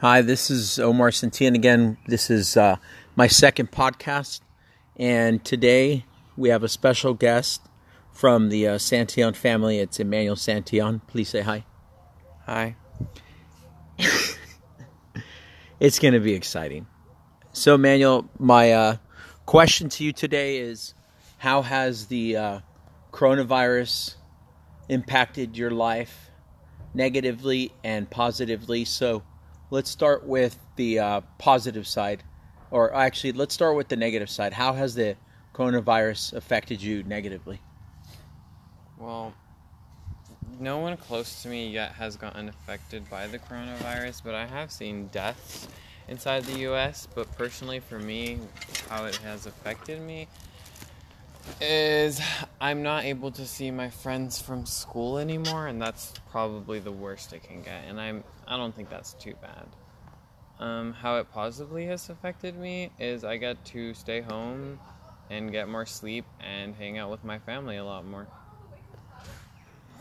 Hi, this is Omar Santian again. This is uh, my second podcast, and today we have a special guest from the uh, Santion family. It's Emmanuel Santion. Please say hi. Hi. It's going to be exciting. So, Emmanuel, my uh, question to you today is How has the uh, coronavirus impacted your life negatively and positively? So, let's start with the uh, positive side, or actually, let's start with the negative side. How has the coronavirus affected you negatively? Well, no one close to me yet has gotten affected by the coronavirus, but I have seen deaths inside the US. But personally, for me, how it has affected me is I'm not able to see my friends from school anymore, and that's probably the worst it can get. And I'm I don't think that's too bad. Um, how it positively has affected me is I get to stay home and get more sleep and hang out with my family a lot more.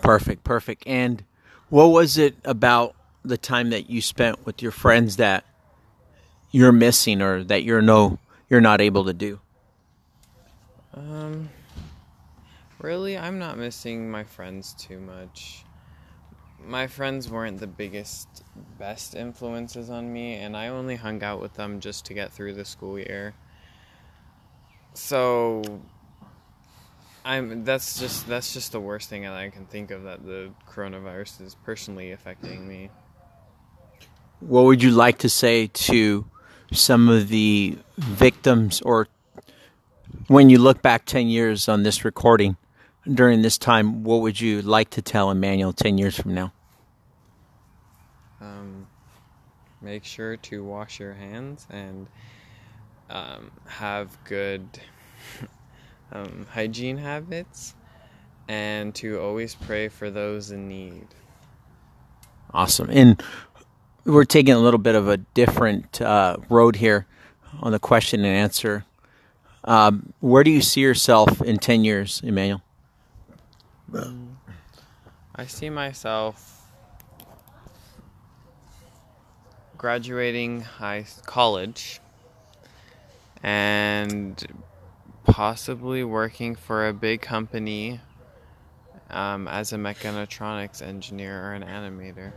Perfect, perfect. And what was it about the time that you spent with your friends that you're missing or that you're no you're not able to do? Um really I'm not missing my friends too much. My friends weren't the biggest best influences on me and I only hung out with them just to get through the school year. So I'm that's just that's just the worst thing that I can think of that the coronavirus is personally affecting me. What would you like to say to some of the victims or when you look back 10 years on this recording during this time what would you like to tell Emmanuel 10 years from now? Um, make sure to wash your hands and um, have good um, hygiene habits and to always pray for those in need. Awesome. And we're taking a little bit of a different uh, road here on the question and answer. Um, where do you see yourself in 10 years, Emmanuel? I see myself graduating high college and possibly working for a big company um, as a mechatronics engineer or an animator.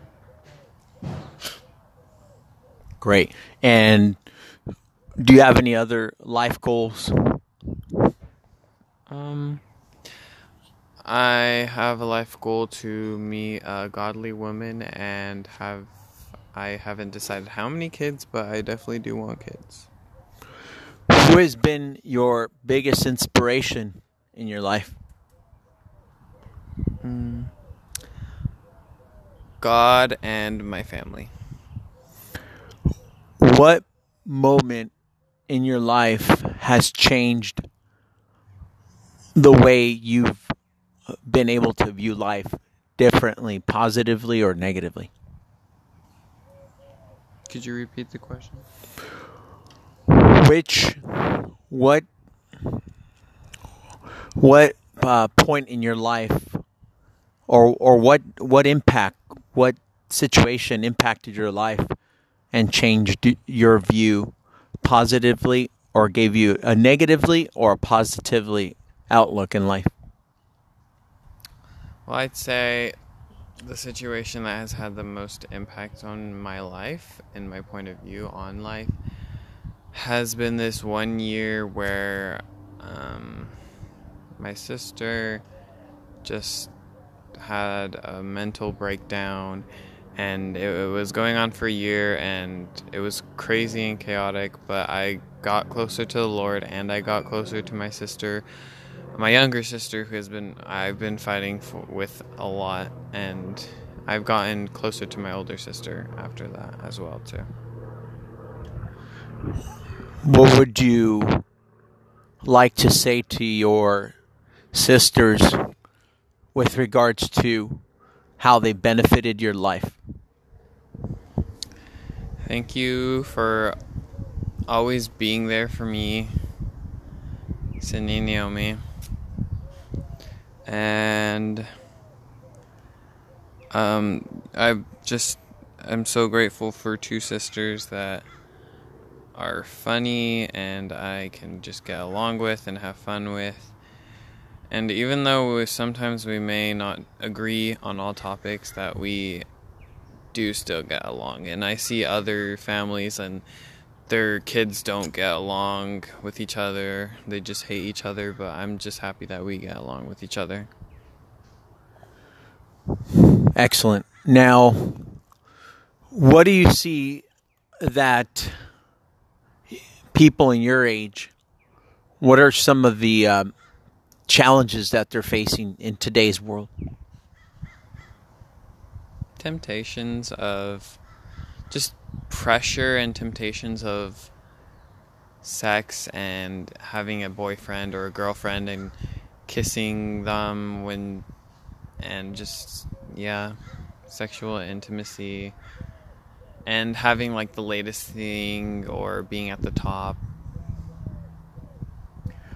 Great. And do you have any other life goals? Um, I have a life goal to meet a godly woman and have. I haven't decided how many kids, but I definitely do want kids. Who has been your biggest inspiration in your life? Mm. God and my family. What moment in your life has changed the way you've been able to view life differently, positively or negatively? Could you repeat the question? Which, what, what uh, point in your life, or or what what impact, what situation impacted your life and changed your view positively, or gave you a negatively or a positively outlook in life? Well, I'd say the situation that has had the most impact on my life and my point of view on life has been this one year where um, my sister just had a mental breakdown and it, it, was going on for a year and it was crazy and chaotic but i got closer to the lord and i got closer to my sister my younger sister who has been i've been fighting for, with a lot and i've gotten closer to my older sister after that as well too what would you like to say to your sisters with regards to how they benefited your life? Thank you for always being there for me, me, And um, I just I'm so grateful for two sisters that are funny and I can just get along with and have fun with. And even though sometimes we may not agree on all topics, that we do still get along. And I see other families and their kids don't get along with each other. They just hate each other, but I'm just happy that we get along with each other. Excellent. Now, what do you see that people in your age, what are some of the um, challenges that they're facing in today's world? Temptations of just pressure and temptations of sex and having a boyfriend or a girlfriend and kissing them when and just yeah sexual intimacy and having like the latest thing or being at the top.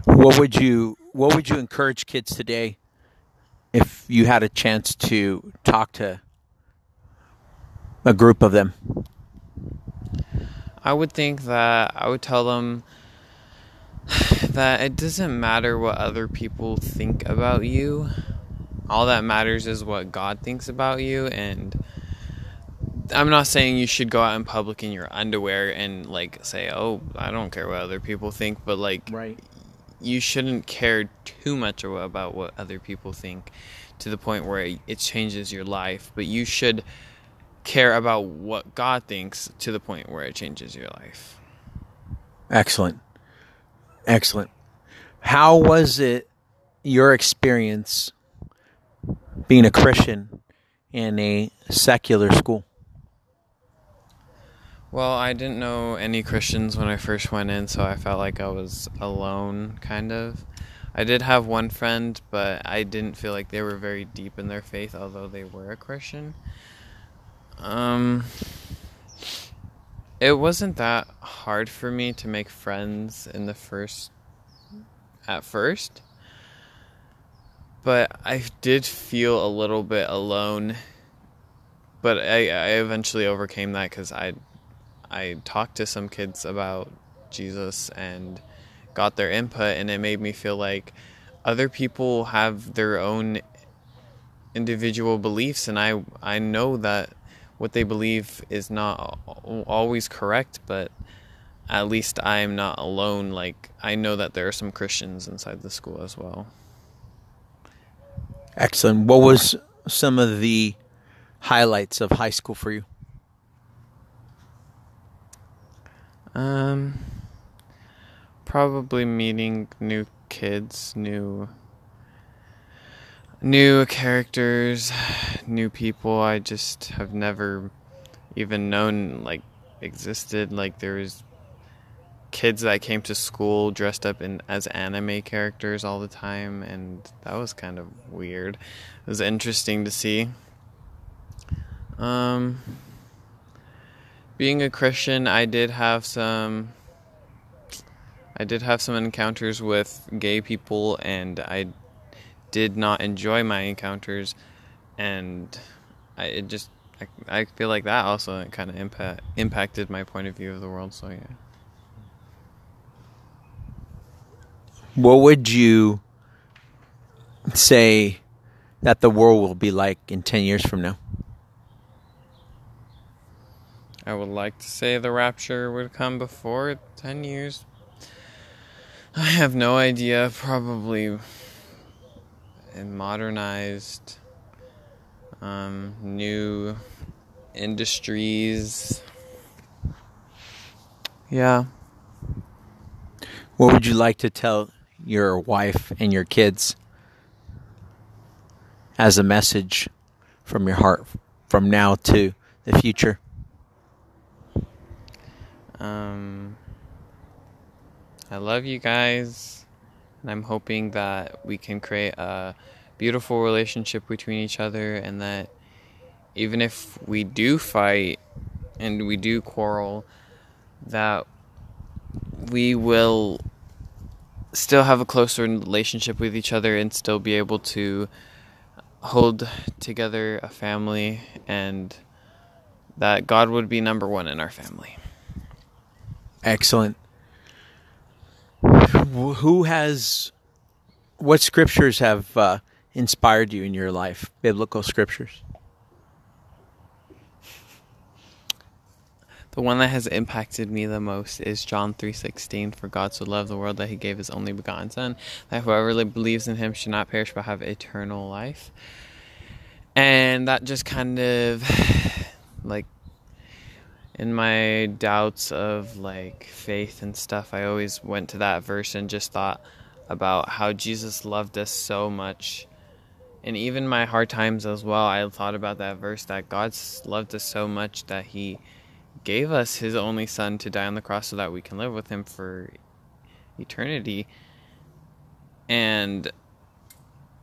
What would you what would you encourage kids today if you had a chance to talk to a group of them i would think that i would tell them that it doesn't matter what other people think about you all that matters is what god thinks about you and I'm not saying you should go out in public in your underwear and like say, "Oh, I don't care what other people think," but like right. you shouldn't care too much about what other people think to the point where it changes your life, but you should care about what God thinks to the point where it changes your life. Excellent. Excellent. How was it your experience being a Christian in a secular school? Well, I didn't know any Christians when I first went in, so I felt like I was alone, kind of. I did have one friend, but I didn't feel like they were very deep in their faith, although they were a Christian. Um, it wasn't that hard for me to make friends in the first, at first, but I did feel a little bit alone. But I, I eventually overcame that because I I talked to some kids about Jesus and got their input, and it made me feel like other people have their own individual beliefs, and I I know that what they believe is not always correct, but at least I'm not alone. Like I know that there are some Christians inside the school as well. Excellent. What was some of the highlights of high school for you? Um, probably meeting new kids, new new characters, new people I just have never even known like existed. Like there was kids that came to school dressed up in as anime characters all the time and that was kind of weird. It was interesting to see. Um being a Christian, I did have some I did have some encounters with gay people and I did not enjoy my encounters and I it just I, I feel like that also kind of impact impacted my point of view of the world so yeah. What would you say that the world will be like in 10 years from now? I would like to say the rapture would come before 10 years. I have no idea. Probably modernized, um, new industries. Yeah. What would you like to tell your wife and your kids as a message from your heart from now to the future? Um, I love you guys, and I'm hoping that we can create a beautiful relationship between each other, and that even if we do fight and we do quarrel, that we will still have a closer relationship with each other and still be able to hold together a family and that God would be number one in our family. Excellent. Wh- Who has, what scriptures have uh, inspired you in your life? Biblical scriptures. The one that has impacted me the most is John 3:16 for God so loved the world that he gave his only begotten son that whoever li- believes in him should not perish but have eternal life. And that just kind of like in my doubts of like faith and stuff, I always went to that verse and just thought about how Jesus loved us so much. And even my hard times as well, I thought about that verse that God loved us so much that he gave us his only son to die on the cross so that we can live with him for eternity. And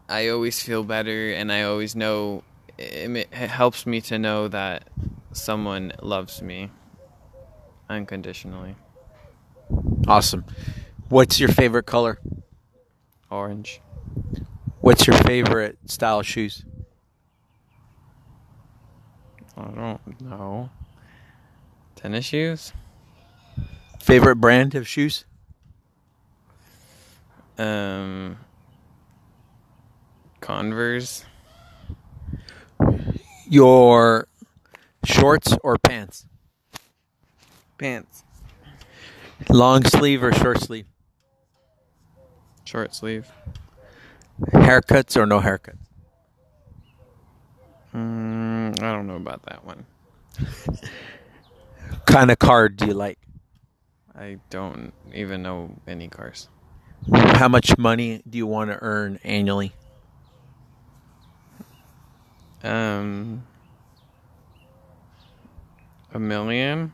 I always feel better and I always know it, it helps me to know that someone loves me unconditionally. Awesome. What's your favorite color? Orange. What's your favorite style of shoes? I don't know. Tennis shoes? Favorite brand of shoes? Um Converse. Your shorts or pants? Pants. Long sleeve or short sleeve? Short sleeve. Haircuts or no haircuts? Mm, I don't know about that one. kind of car do you like? I don't even know any cars. How much money do you want to earn annually? Um, a million.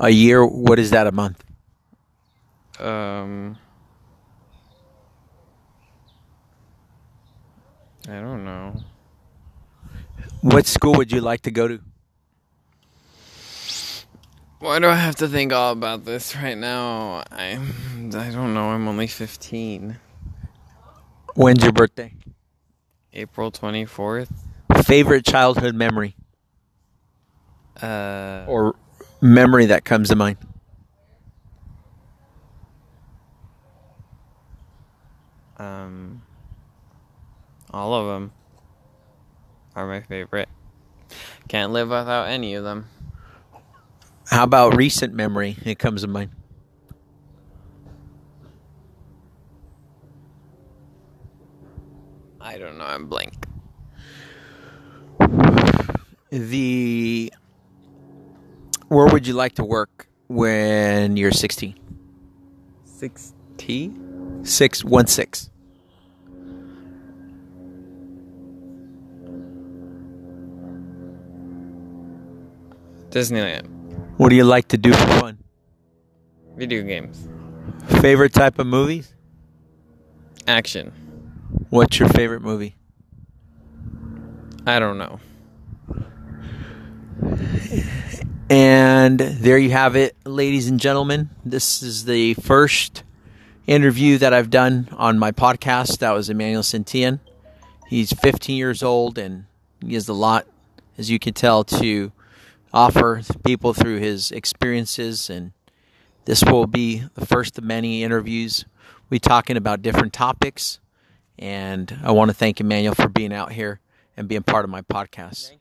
A year, what is that a month? Um, I don't know. What school would you like to go to? Why do I have to think all about this right now? I I don't know. I'm only 15. When's your birthday? April 24th. Favorite childhood memory Uh, or memory that comes to mind? um, all of them are my favorite. Can't live without any of them. How about recent memory? It comes to mind. I don't know. I'm blank. The where would you like to work when you're 16? Six T. Six one six. Disneyland. What do you like to do for fun? Video games. Favorite type of movies? Action. What's your favorite movie? I don't know. And there you have it, ladies and gentlemen. This is the first interview that I've done on my podcast. That was Emmanuel Centillan. He's 15 years old and he has a lot, as you can tell, to offer people through his experiences. And this will be the first of many interviews. We talking about different topics. And I want to thank Emmanuel for being out here and being part of my podcast.